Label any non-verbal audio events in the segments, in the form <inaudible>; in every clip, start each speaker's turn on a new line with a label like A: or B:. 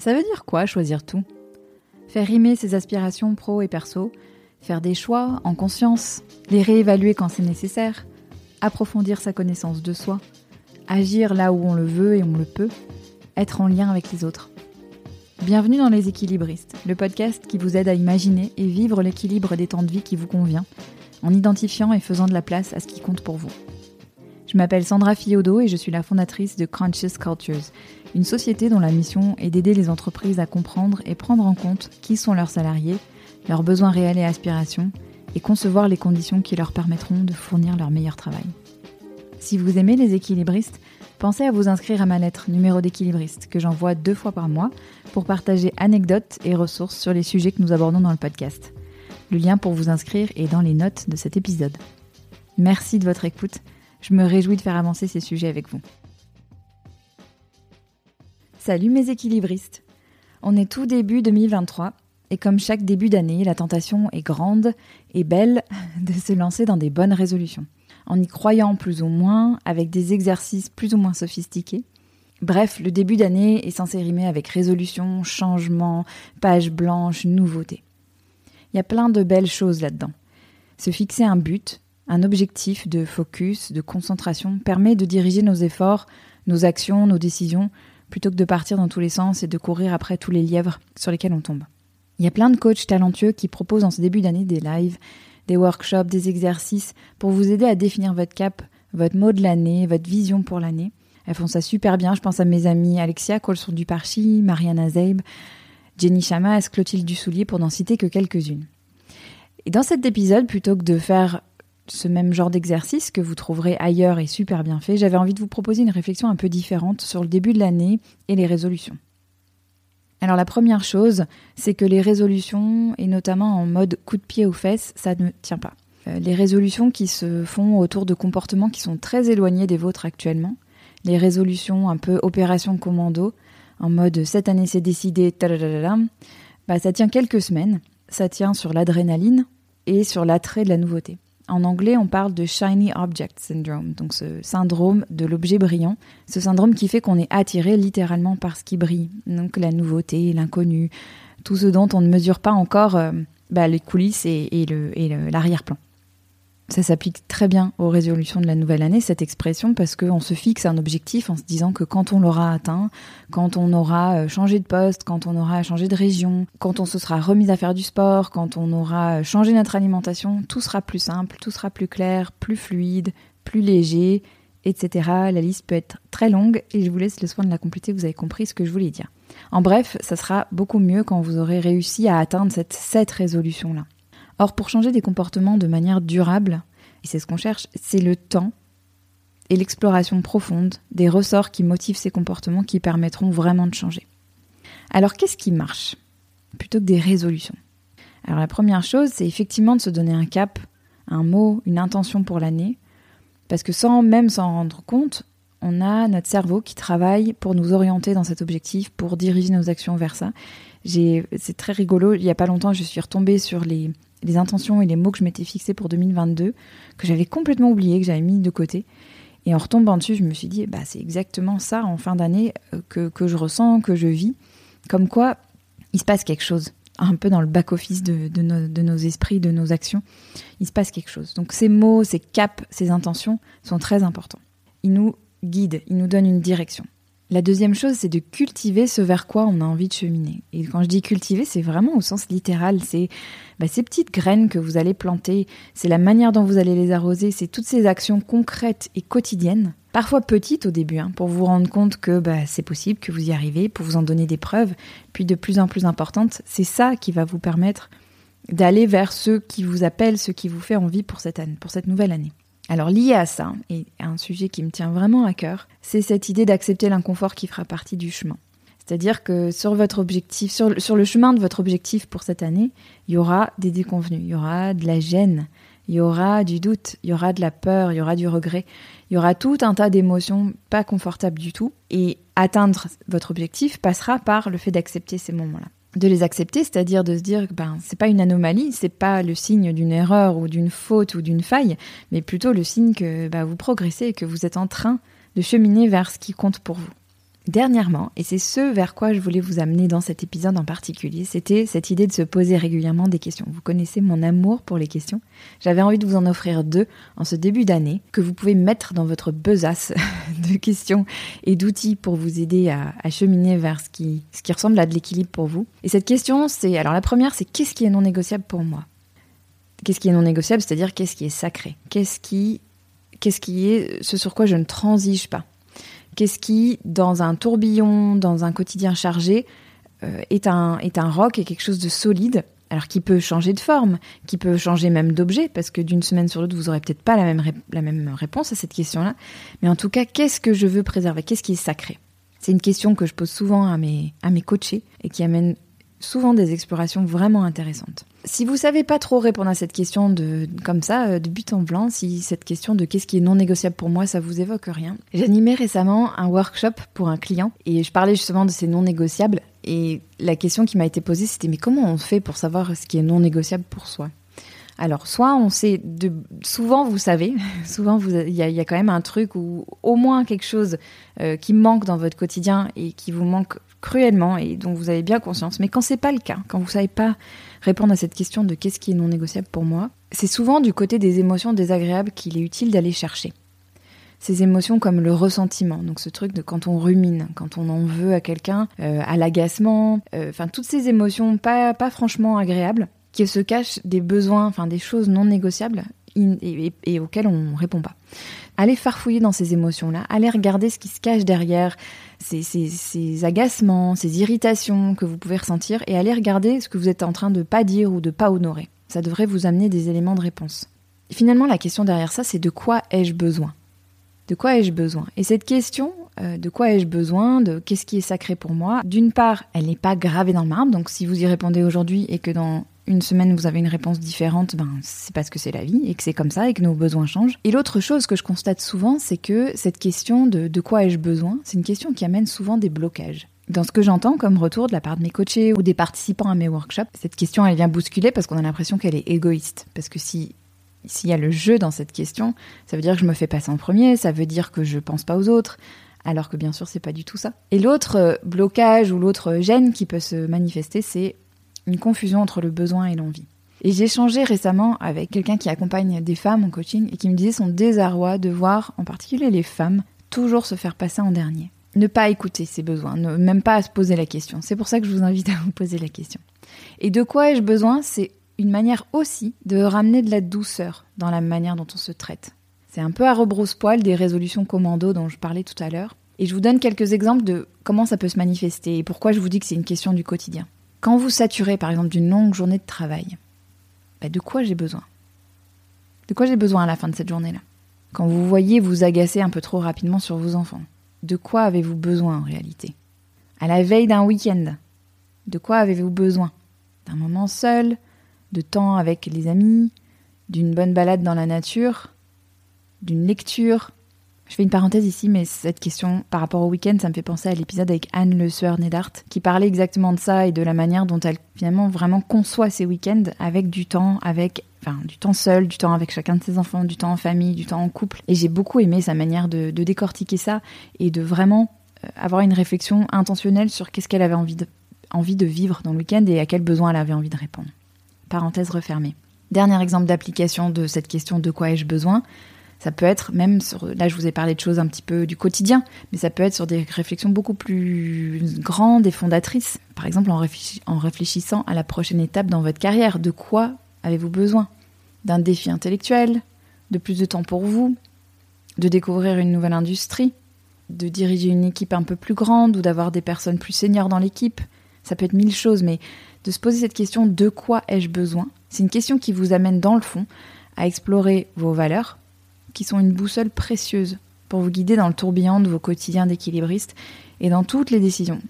A: Ça veut dire quoi choisir tout? Faire rimer ses aspirations pro et perso, faire des choix en conscience, les réévaluer quand c'est nécessaire, approfondir sa connaissance de soi, agir là où on le veut et on le peut, être en lien avec les autres. Bienvenue dans Les Équilibristes, le podcast qui vous aide à imaginer et vivre l'équilibre des temps de vie qui vous convient, en identifiant et faisant de la place à ce qui compte pour vous. Je m'appelle Sandra Fiodo et je suis la fondatrice de Conscious Cultures, une société dont la mission est d'aider les entreprises à comprendre et prendre en compte qui sont leurs salariés, leurs besoins réels et aspirations, et concevoir les conditions qui leur permettront de fournir leur meilleur travail. Si vous aimez les équilibristes, pensez à vous inscrire à ma lettre numéro d'équilibriste que j'envoie deux fois par mois pour partager anecdotes et ressources sur les sujets que nous abordons dans le podcast. Le lien pour vous inscrire est dans les notes de cet épisode. Merci de votre écoute je me réjouis de faire avancer ces sujets avec vous. Salut mes équilibristes On est tout début 2023 et comme chaque début d'année, la tentation est grande et belle <laughs> de se lancer dans des bonnes résolutions, en y croyant plus ou moins, avec des exercices plus ou moins sophistiqués. Bref, le début d'année est censé rimer avec résolution, changement, page blanche, nouveauté. Il y a plein de belles choses là-dedans. Se fixer un but, un objectif de focus, de concentration, permet de diriger nos efforts, nos actions, nos décisions, plutôt que de partir dans tous les sens et de courir après tous les lièvres sur lesquels on tombe. Il y a plein de coachs talentueux qui proposent en ce début d'année des lives, des workshops, des exercices pour vous aider à définir votre cap, votre mot de l'année, votre vision pour l'année. Elles font ça super bien. Je pense à mes amis Alexia Colson Duparchi, Mariana Zeib, Jenny Chamas, Clotilde Dussoulier pour n'en citer que quelques-unes. Et dans cet épisode, plutôt que de faire ce même genre d'exercice que vous trouverez ailleurs et super bien fait, j'avais envie de vous proposer une réflexion un peu différente sur le début de l'année et les résolutions. Alors la première chose, c'est que les résolutions, et notamment en mode coup de pied aux fesses, ça ne tient pas. Euh, les résolutions qui se font autour de comportements qui sont très éloignés des vôtres actuellement, les résolutions un peu opération commando, en mode cette année c'est décidé, bah ça tient quelques semaines, ça tient sur l'adrénaline et sur l'attrait de la nouveauté. En anglais, on parle de Shiny Object Syndrome, donc ce syndrome de l'objet brillant, ce syndrome qui fait qu'on est attiré littéralement par ce qui brille, donc la nouveauté, l'inconnu, tout ce dont on ne mesure pas encore euh, bah, les coulisses et, et l'arrière-plan. Ça s'applique très bien aux résolutions de la nouvelle année, cette expression, parce qu'on se fixe un objectif en se disant que quand on l'aura atteint, quand on aura euh, changé de poste, quand on aura changé de région, quand on se sera remis à faire du sport, quand on aura euh, changé notre alimentation, tout sera plus simple, tout sera plus clair, plus fluide, plus léger, etc. La liste peut être très longue et je vous laisse le soin de la compléter, vous avez compris ce que je voulais dire. En bref, ça sera beaucoup mieux quand vous aurez réussi à atteindre cette, cette résolution-là. Or, pour changer des comportements de manière durable, et c'est ce qu'on cherche, c'est le temps et l'exploration profonde des ressorts qui motivent ces comportements qui permettront vraiment de changer. Alors, qu'est-ce qui marche plutôt que des résolutions? Alors, la première chose, c'est effectivement de se donner un cap, un mot, une intention pour l'année, parce que sans même s'en rendre compte, on a notre cerveau qui travaille pour nous orienter dans cet objectif, pour diriger nos actions vers ça. C'est très rigolo. Il n'y a pas longtemps, je suis retombée sur les les intentions et les mots que je m'étais fixés pour 2022, que j'avais complètement oublié, que j'avais mis de côté. Et en retombant dessus, je me suis dit, bah, c'est exactement ça en fin d'année euh, que, que, je ressens, que je vis. Comme quoi, il se passe quelque chose, un peu dans le back-office de, de, de nos esprits, de nos actions. Il se passe quelque chose. Donc ces mots, ces caps, ces intentions sont très importants. Ils nous guident, ils nous donnent une direction. La deuxième chose, c'est de cultiver ce vers quoi on a envie de cheminer. Et quand je dis cultiver, c'est vraiment au sens littéral. C'est bah, ces petites graines que vous allez planter, c'est la manière dont vous allez les arroser, c'est toutes ces actions concrètes et quotidiennes, parfois petites au début, hein, pour vous rendre compte que bah, c'est possible, que vous y arrivez, pour vous en donner des preuves, puis de plus en plus importantes. C'est ça qui va vous permettre d'aller vers ce qui vous appelle, ce qui vous fait envie pour cette année, pour cette nouvelle année. Alors lié à ça, et un sujet qui me tient vraiment à cœur, c'est cette idée d'accepter l'inconfort qui fera partie du chemin. C'est-à-dire que sur votre objectif, sur, le chemin de votre objectif pour cette année, il y aura des déconvenus, il y aura de la gêne, il y aura du doute, il y aura de la peur, il y aura du regret, il y aura tout un tas d'émotions pas confortables du tout. Et atteindre votre objectif passera par le fait d'accepter ces moments-là de les accepter, c'est-à-dire de se dire que ben c'est pas une anomalie, c'est pas le signe d'une erreur ou d'une faute ou d'une faille, mais plutôt le signe que ben, vous progressez et que vous êtes en train de cheminer vers ce qui compte pour vous. Dernièrement, et c'est ce vers quoi je voulais vous amener dans cet épisode en particulier, c'était cette idée de se poser régulièrement des questions. Vous connaissez mon amour pour les questions. J'avais envie de vous en offrir deux en ce début d'année que vous pouvez mettre dans votre besace <laughs> de questions et d'outils pour vous aider à, cheminer vers ce qui, ressemble à de l'équilibre pour vous. Et cette question, c'est alors la première, c'est qu'est-ce qui est non négociable pour moi? Qu'est-ce qui est non négociable, c'est-à-dire qu'est-ce qui est sacré? Qu'est-ce qui est ce sur quoi je ne transige pas? Qu'est-ce qui, dans un tourbillon, dans un quotidien chargé, euh, est, un, est un roc et quelque chose de solide alors qui peut changer de forme, qui peut changer même d'objet, parce que d'une semaine sur l'autre, vous aurez peut-être pas la même, la réponse à cette question-là. Mais en tout cas, qu'est-ce que je veux préserver? Qu'est-ce qui est sacré? C'est une question que je pose souvent à mes, à mes coachés et qui amène souvent des explorations vraiment intéressantes. Si vous savez pas trop répondre à cette question de comme ça euh, de but en blanc, si cette question de qu'est-ce qui est non négociable pour moi, ça vous évoque rien. J'animais récemment un workshop pour un client et je parlais justement de ces non négociables et la question qui m'a été posée c'était mais comment on fait pour savoir ce qui est non négociable pour soi? Alors, soit on sait, souvent vous savez, <laughs> souvent il y, a quand même un truc ou au moins quelque chose euh, qui manque dans votre quotidien et qui vous manque cruellement et dont vous avez bien conscience. Mais quand c'est pas le cas, quand vous savez pas répondre à cette question de qu'est-ce qui est non négociable pour moi, c'est souvent du côté des émotions désagréables qu'il est utile d'aller chercher. Ces émotions comme le ressentiment, donc ce truc de quand on rumine, quand on en veut à quelqu'un, euh, à l'agacement, euh, enfin toutes ces émotions pas franchement agréables, qui se cachent des besoins, enfin des choses non négociables et, auxquelles on répond pas. Allez farfouiller dans ces émotions-là, allez regarder ce qui se cache derrière, ces, ces, agacements, ces irritations que vous pouvez ressentir, et allez regarder ce que vous êtes en train de pas dire ou de pas honorer. Ça devrait vous amener des éléments de réponse. finalement, la question derrière ça, c'est de quoi ai-je besoin? De quoi ai-je besoin? Et cette question, euh, de quoi ai-je besoin? De qu'est-ce qui est sacré pour moi? D'une part, elle n'est pas gravée dans le marbre, donc si vous y répondez aujourd'hui et que dans une semaine vous avez une réponse différente, ben c'est parce que c'est la vie et que c'est comme ça et que nos besoins changent. Et l'autre chose que je constate souvent, c'est que cette question de de quoi ai-je besoin, c'est une question qui amène souvent des blocages. Dans ce que j'entends comme retour de la part de mes coachés ou des participants à mes workshops, cette question elle vient bousculer parce qu'on a l'impression qu'elle est égoïste. Parce que si s'il y a le jeu dans cette question, ça veut dire que je me fais passer en premier, ça veut dire que je pense pas aux autres, alors que bien sûr c'est pas du tout ça. Et l'autre euh, blocage ou l'autre gêne qui peut se manifester, c'est une confusion entre le besoin et l'envie. Et j'ai échangé récemment avec quelqu'un qui accompagne des femmes en coaching et qui me disait son désarroi de voir, en particulier les femmes, toujours se faire passer en dernier. Ne pas écouter ses besoins, même pas se poser la question. C'est pour ça que je vous invite à vous poser la question. Et de quoi ai-je besoin? C'est une manière aussi de ramener de la douceur dans la manière dont on se traite. C'est un peu à rebrousse-poil des résolutions commando dont je parlais tout à l'heure. Et je vous donne quelques exemples de comment ça peut se manifester et pourquoi je vous dis que c'est une question du quotidien. Quand vous saturez par exemple d'une longue journée de travail, bah, de quoi j'ai besoin? De quoi j'ai besoin à la fin de cette journée-là? Quand vous voyez vous agacer un peu trop rapidement sur vos enfants, de quoi avez-vous besoin en réalité? À la veille d'un week-end, de quoi avez-vous besoin? D'un moment seul, de temps avec les amis, d'une bonne balade dans la nature, d'une lecture, je fais une parenthèse ici, mais cette question par rapport au week-end, ça me fait penser à l'épisode avec Anne Le Sueur Nedart, qui parlait exactement de ça et de la manière dont elle finalement vraiment conçoit ses week-ends avec du temps, avec enfin du temps seul, du temps avec chacun de ses enfants, du temps en famille, du temps en couple. Et j'ai beaucoup aimé sa manière de, décortiquer ça et de vraiment euh, avoir une réflexion intentionnelle sur qu'est-ce qu'elle avait envie de, envie de vivre dans le week-end et à quels besoins elle avait envie de répondre. Parenthèse refermée. Dernier exemple d'application de cette question de quoi ai-je besoin? Ça peut être même sur, là je vous ai parlé de choses un petit peu du quotidien, mais ça peut être sur des réflexions beaucoup plus grandes et fondatrices. Par exemple en, en réfléchissant à la prochaine étape dans votre carrière. De quoi avez-vous besoin? D'un défi intellectuel De plus de temps pour vous De découvrir une nouvelle industrie De diriger une équipe un peu plus grande ou d'avoir des personnes plus seniors dans l'équipe Ça peut être mille choses, mais de se poser cette question de quoi ai-je besoin? C'est une question qui vous amène dans le fond à explorer vos valeurs, qui sont une boussole précieuse pour vous guider dans le tourbillon de vos quotidiens d'équilibristes et dans toutes les décisions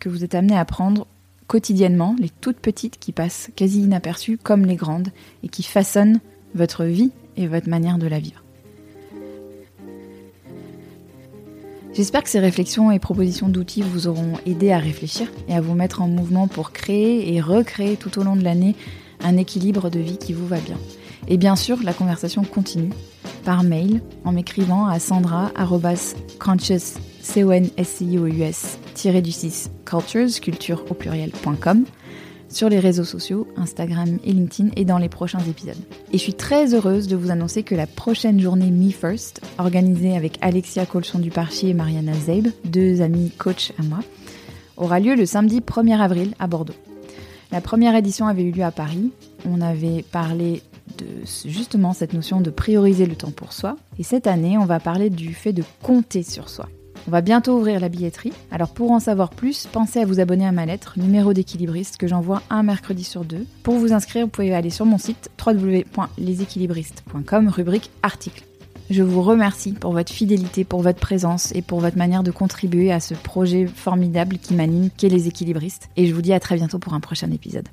A: que vous êtes amenés à prendre quotidiennement, les toutes petites qui passent quasi inaperçues comme les grandes et qui façonnent votre vie et votre manière de la vivre. J'espère que ces réflexions et propositions d'outils vous auront aidé à réfléchir et à vous mettre en mouvement pour créer et recréer tout au long de l'année un équilibre de vie qui vous va bien. Et bien sûr, la conversation continue par mail en m'écrivant à sandra.conscious C-O-N-S-C-I-O-U-S, du 6 culture au pluriel.com sur les réseaux sociaux, Instagram et LinkedIn et dans les prochains épisodes. Et je suis très heureuse de vous annoncer que la prochaine journée Me First, organisée avec Alexia Colson du Parchier et Mariana Zeib, deux amis coach à moi, aura lieu le samedi 1er avril à Bordeaux. La première édition avait eu lieu à Paris. On avait parlé justement cette notion de prioriser le temps pour soi. Et cette année, on va parler du fait de compter sur soi. On va bientôt ouvrir la billetterie. Alors pour en savoir plus, pensez à vous abonner à ma lettre, numéro d'équilibriste, que j'envoie un mercredi sur deux. Pour vous inscrire, vous pouvez aller sur mon site www.leséquilibristes.com, rubrique article. Je vous remercie pour votre fidélité, pour votre présence et pour votre manière de contribuer à ce projet formidable qui m'anime, qui est les équilibristes. Et je vous dis à très bientôt pour un prochain épisode.